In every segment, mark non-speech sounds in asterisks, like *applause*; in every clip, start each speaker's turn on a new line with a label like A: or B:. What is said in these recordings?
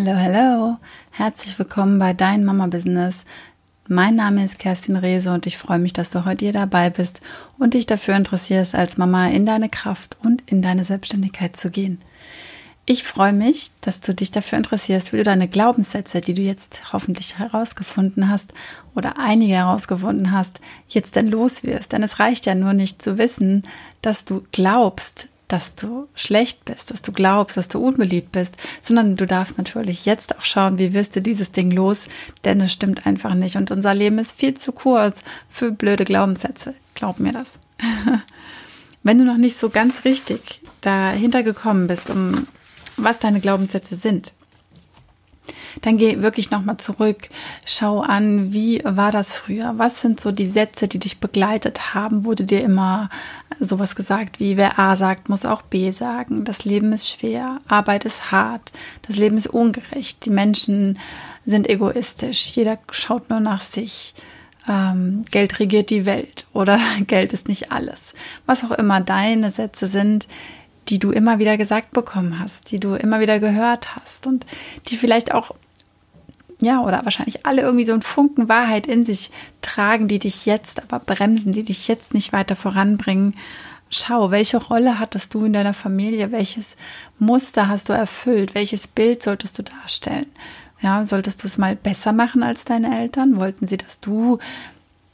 A: Hallo, hallo. Herzlich willkommen bei Dein Mama Business. Mein Name ist Kerstin Rehse und ich freue mich, dass du heute hier dabei bist und dich dafür interessierst, als Mama in deine Kraft und in deine Selbstständigkeit zu gehen. Ich freue mich, dass du dich dafür interessierst, wie du deine Glaubenssätze, die du jetzt hoffentlich herausgefunden hast oder einige herausgefunden hast, jetzt denn los wirst. Denn es reicht ja nur nicht zu wissen, dass du glaubst, dass du schlecht bist, dass du glaubst, dass du unbeliebt bist, sondern du darfst natürlich jetzt auch schauen, wie wirst du dieses Ding los, denn es stimmt einfach nicht und unser Leben ist viel zu kurz für blöde Glaubenssätze. Glaub mir das. *laughs* Wenn du noch nicht so ganz richtig dahinter gekommen bist, um was deine Glaubenssätze sind, dann geh wirklich nochmal zurück, schau an, wie war das früher? Was sind so die Sätze, die dich begleitet haben? Wurde dir immer sowas gesagt wie, wer A sagt, muss auch B sagen. Das Leben ist schwer, Arbeit ist hart, das Leben ist ungerecht, die Menschen sind egoistisch, jeder schaut nur nach sich. Ähm, Geld regiert die Welt oder *laughs* Geld ist nicht alles. Was auch immer deine Sätze sind, die du immer wieder gesagt bekommen hast, die du immer wieder gehört hast und die vielleicht auch ja, oder wahrscheinlich alle irgendwie so einen Funken Wahrheit in sich tragen, die dich jetzt aber bremsen, die dich jetzt nicht weiter voranbringen. Schau, welche Rolle hattest du in deiner Familie? Welches Muster hast du erfüllt? Welches Bild solltest du darstellen? Ja, solltest du es mal besser machen als deine Eltern? Wollten sie, dass du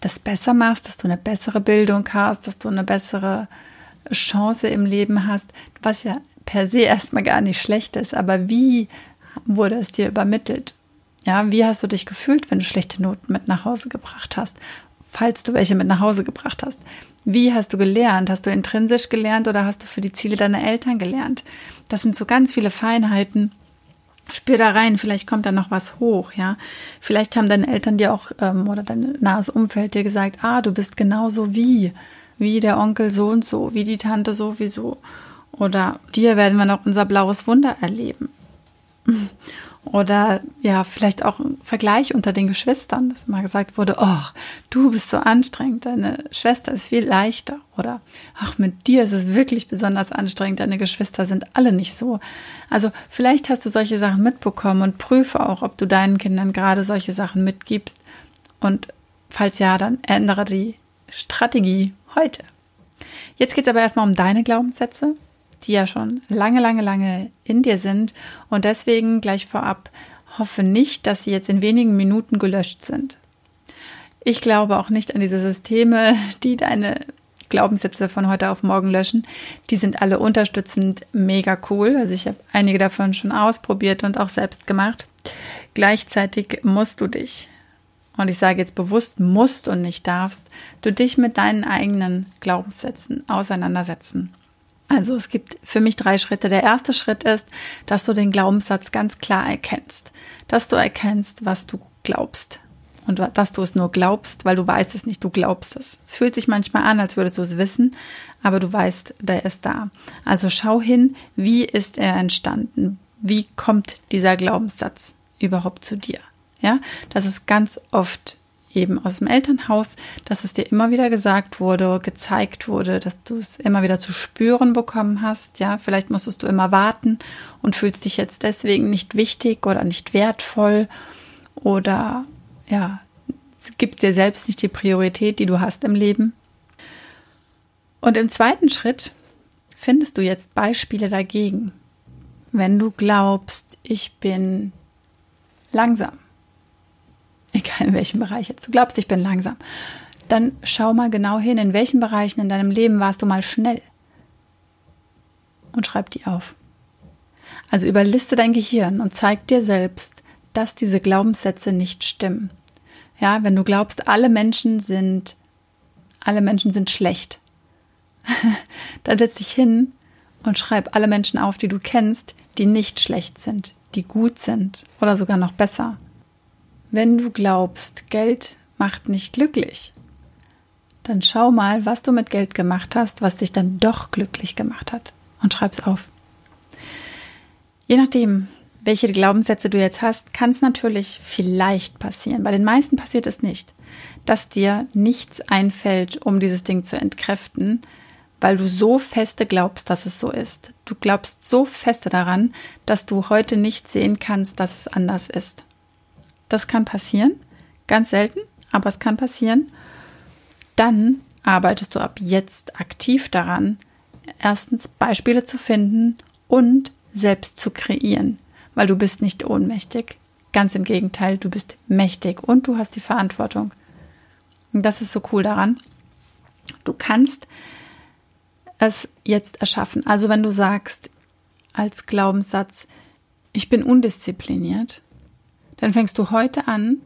A: das besser machst, dass du eine bessere Bildung hast, dass du eine bessere Chance im Leben hast, was ja per se erstmal gar nicht schlecht ist, aber wie wurde es dir übermittelt? Ja, wie hast du dich gefühlt, wenn du schlechte Noten mit nach Hause gebracht hast? Falls du welche mit nach Hause gebracht hast. Wie hast du gelernt? Hast du intrinsisch gelernt oder hast du für die Ziele deiner Eltern gelernt? Das sind so ganz viele Feinheiten. Spür da rein, vielleicht kommt da noch was hoch, ja. Vielleicht haben deine Eltern dir auch ähm, oder dein nahes Umfeld dir gesagt, ah, du bist genauso wie, wie der Onkel so und so, wie die Tante sowieso. Oder dir werden wir noch unser blaues Wunder erleben. *laughs* Oder ja, vielleicht auch ein Vergleich unter den Geschwistern, dass immer gesagt wurde, oh, du bist so anstrengend, deine Schwester ist viel leichter. Oder ach, mit dir ist es wirklich besonders anstrengend, deine Geschwister sind alle nicht so. Also vielleicht hast du solche Sachen mitbekommen und prüfe auch, ob du deinen Kindern gerade solche Sachen mitgibst. Und falls ja, dann ändere die Strategie heute. Jetzt geht es aber erstmal um deine Glaubenssätze die ja schon lange, lange, lange in dir sind. Und deswegen gleich vorab hoffe nicht, dass sie jetzt in wenigen Minuten gelöscht sind. Ich glaube auch nicht an diese Systeme, die deine Glaubenssätze von heute auf morgen löschen. Die sind alle unterstützend mega cool. Also ich habe einige davon schon ausprobiert und auch selbst gemacht. Gleichzeitig musst du dich, und ich sage jetzt bewusst musst und nicht darfst, du dich mit deinen eigenen Glaubenssätzen auseinandersetzen. Also es gibt für mich drei Schritte. Der erste Schritt ist, dass du den Glaubenssatz ganz klar erkennst. Dass du erkennst, was du glaubst. Und dass du es nur glaubst, weil du weißt es nicht, du glaubst es. Es fühlt sich manchmal an, als würdest du es wissen, aber du weißt, der ist da. Also schau hin, wie ist er entstanden? Wie kommt dieser Glaubenssatz überhaupt zu dir? Ja, das ist ganz oft eben aus dem Elternhaus, dass es dir immer wieder gesagt wurde, gezeigt wurde, dass du es immer wieder zu spüren bekommen hast. Ja, vielleicht musstest du immer warten und fühlst dich jetzt deswegen nicht wichtig oder nicht wertvoll oder ja, gibst dir selbst nicht die Priorität, die du hast im Leben. Und im zweiten Schritt findest du jetzt Beispiele dagegen. Wenn du glaubst, ich bin langsam, *laughs* in welchem Bereich jetzt du glaubst, ich bin langsam, dann schau mal genau hin, in welchen Bereichen in deinem Leben warst du mal schnell. Und schreib die auf. Also überliste dein Gehirn und zeig dir selbst, dass diese Glaubenssätze nicht stimmen. Ja, wenn du glaubst, alle Menschen sind, alle Menschen sind schlecht, *laughs* dann setz dich hin und schreib alle Menschen auf, die du kennst, die nicht schlecht sind, die gut sind oder sogar noch besser. Wenn du glaubst, Geld macht nicht glücklich, dann schau mal, was du mit Geld gemacht hast, was dich dann doch glücklich gemacht hat und schreib's auf. Je nachdem, welche Glaubenssätze du jetzt hast, kann es natürlich vielleicht passieren. Bei den meisten passiert es nicht, dass dir nichts einfällt, um dieses Ding zu entkräften, weil du so feste glaubst, dass es so ist. Du glaubst so feste daran, dass du heute nicht sehen kannst, dass es anders ist. Das kann passieren, ganz selten, aber es kann passieren. Dann arbeitest du ab jetzt aktiv daran, erstens Beispiele zu finden und selbst zu kreieren, weil du bist nicht ohnmächtig. Ganz im Gegenteil, du bist mächtig und du hast die Verantwortung. Und das ist so cool daran. Du kannst es jetzt erschaffen. Also wenn du sagst als Glaubenssatz, ich bin undiszipliniert, dann fängst du heute an,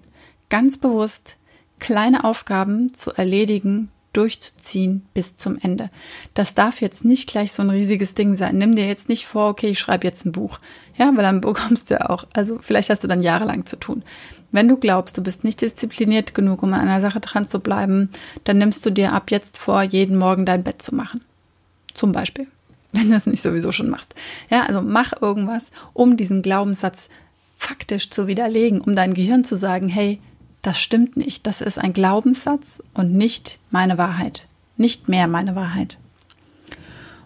A: ganz bewusst kleine Aufgaben zu erledigen, durchzuziehen bis zum Ende. Das darf jetzt nicht gleich so ein riesiges Ding sein. Nimm dir jetzt nicht vor, okay, ich schreibe jetzt ein Buch. Ja, weil dann *laughs* bekommst du ja auch, also vielleicht hast du dann jahrelang zu tun. Wenn du glaubst, du bist nicht diszipliniert genug, um an einer Sache dran zu bleiben, dann nimmst du dir ab jetzt vor, jeden Morgen dein Bett zu machen. Zum Beispiel. *laughs* Wenn du es nicht sowieso schon machst. Ja, also mach irgendwas, um diesen Glaubenssatz faktisch zu widerlegen, um dein Gehirn zu sagen, hey, das stimmt nicht. Das ist ein Glaubenssatz und nicht meine Wahrheit. Nicht mehr meine Wahrheit.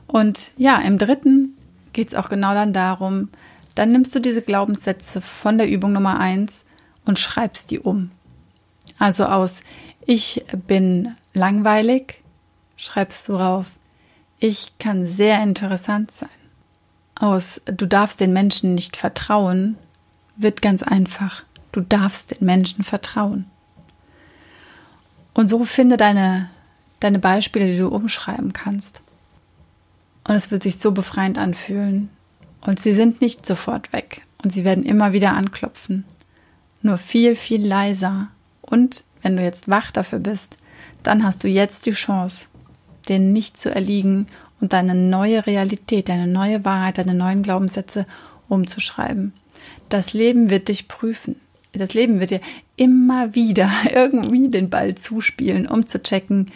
A: Und ja, im dritten geht es auch genau dann darum, dann nimmst du diese Glaubenssätze von der Übung Nummer eins und schreibst die um. Also aus ich bin langweilig, schreibst du rauf, ich kann sehr interessant sein. Aus du darfst den Menschen nicht vertrauen wird ganz einfach. Du darfst den Menschen vertrauen. Und so finde deine, deine Beispiele, die du umschreiben kannst. Und es wird sich so befreiend anfühlen. Und sie sind nicht sofort weg. Und sie werden immer wieder anklopfen. Nur viel, viel leiser. Und wenn du jetzt wach dafür bist, dann hast du jetzt die Chance, denen nicht zu erliegen und deine neue Realität, deine neue Wahrheit, deine neuen Glaubenssätze umzuschreiben. Das Leben wird dich prüfen. Das Leben wird dir immer wieder *laughs* irgendwie den Ball zuspielen, um zu checken,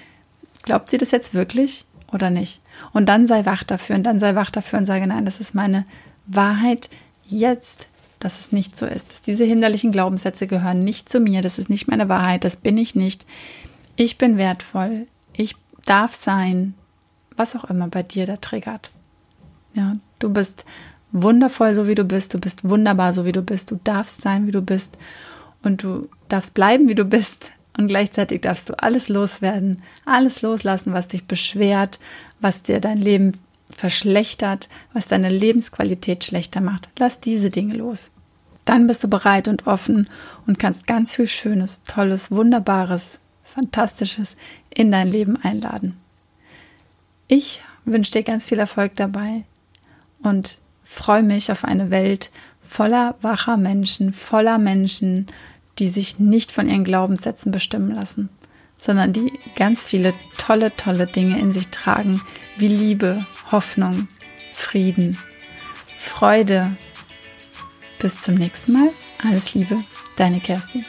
A: glaubt sie das jetzt wirklich oder nicht? Und dann sei wach dafür und dann sei wach dafür und sage, nein, das ist meine Wahrheit jetzt, dass es nicht so ist. Dass diese hinderlichen Glaubenssätze gehören nicht zu mir, das ist nicht meine Wahrheit, das bin ich nicht. Ich bin wertvoll, ich darf sein, was auch immer bei dir da triggert. Ja, du bist wundervoll, so wie du bist, du bist wunderbar, so wie du bist, du darfst sein, wie du bist und du darfst bleiben, wie du bist und gleichzeitig darfst du alles loswerden, alles loslassen, was dich beschwert, was dir dein Leben verschlechtert, was deine Lebensqualität schlechter macht. Lass diese Dinge los. Dann bist du bereit und offen und kannst ganz viel Schönes, Tolles, Wunderbares, Fantastisches in dein Leben einladen. Ich wünsche dir ganz viel Erfolg dabei und freue mich auf eine Welt voller wacher Menschen, voller Menschen, die sich nicht von ihren Glaubenssätzen bestimmen lassen, sondern die ganz viele tolle, tolle Dinge in sich tragen, wie Liebe, Hoffnung, Frieden, Freude. Bis zum nächsten Mal. Alles Liebe, deine Kerstin.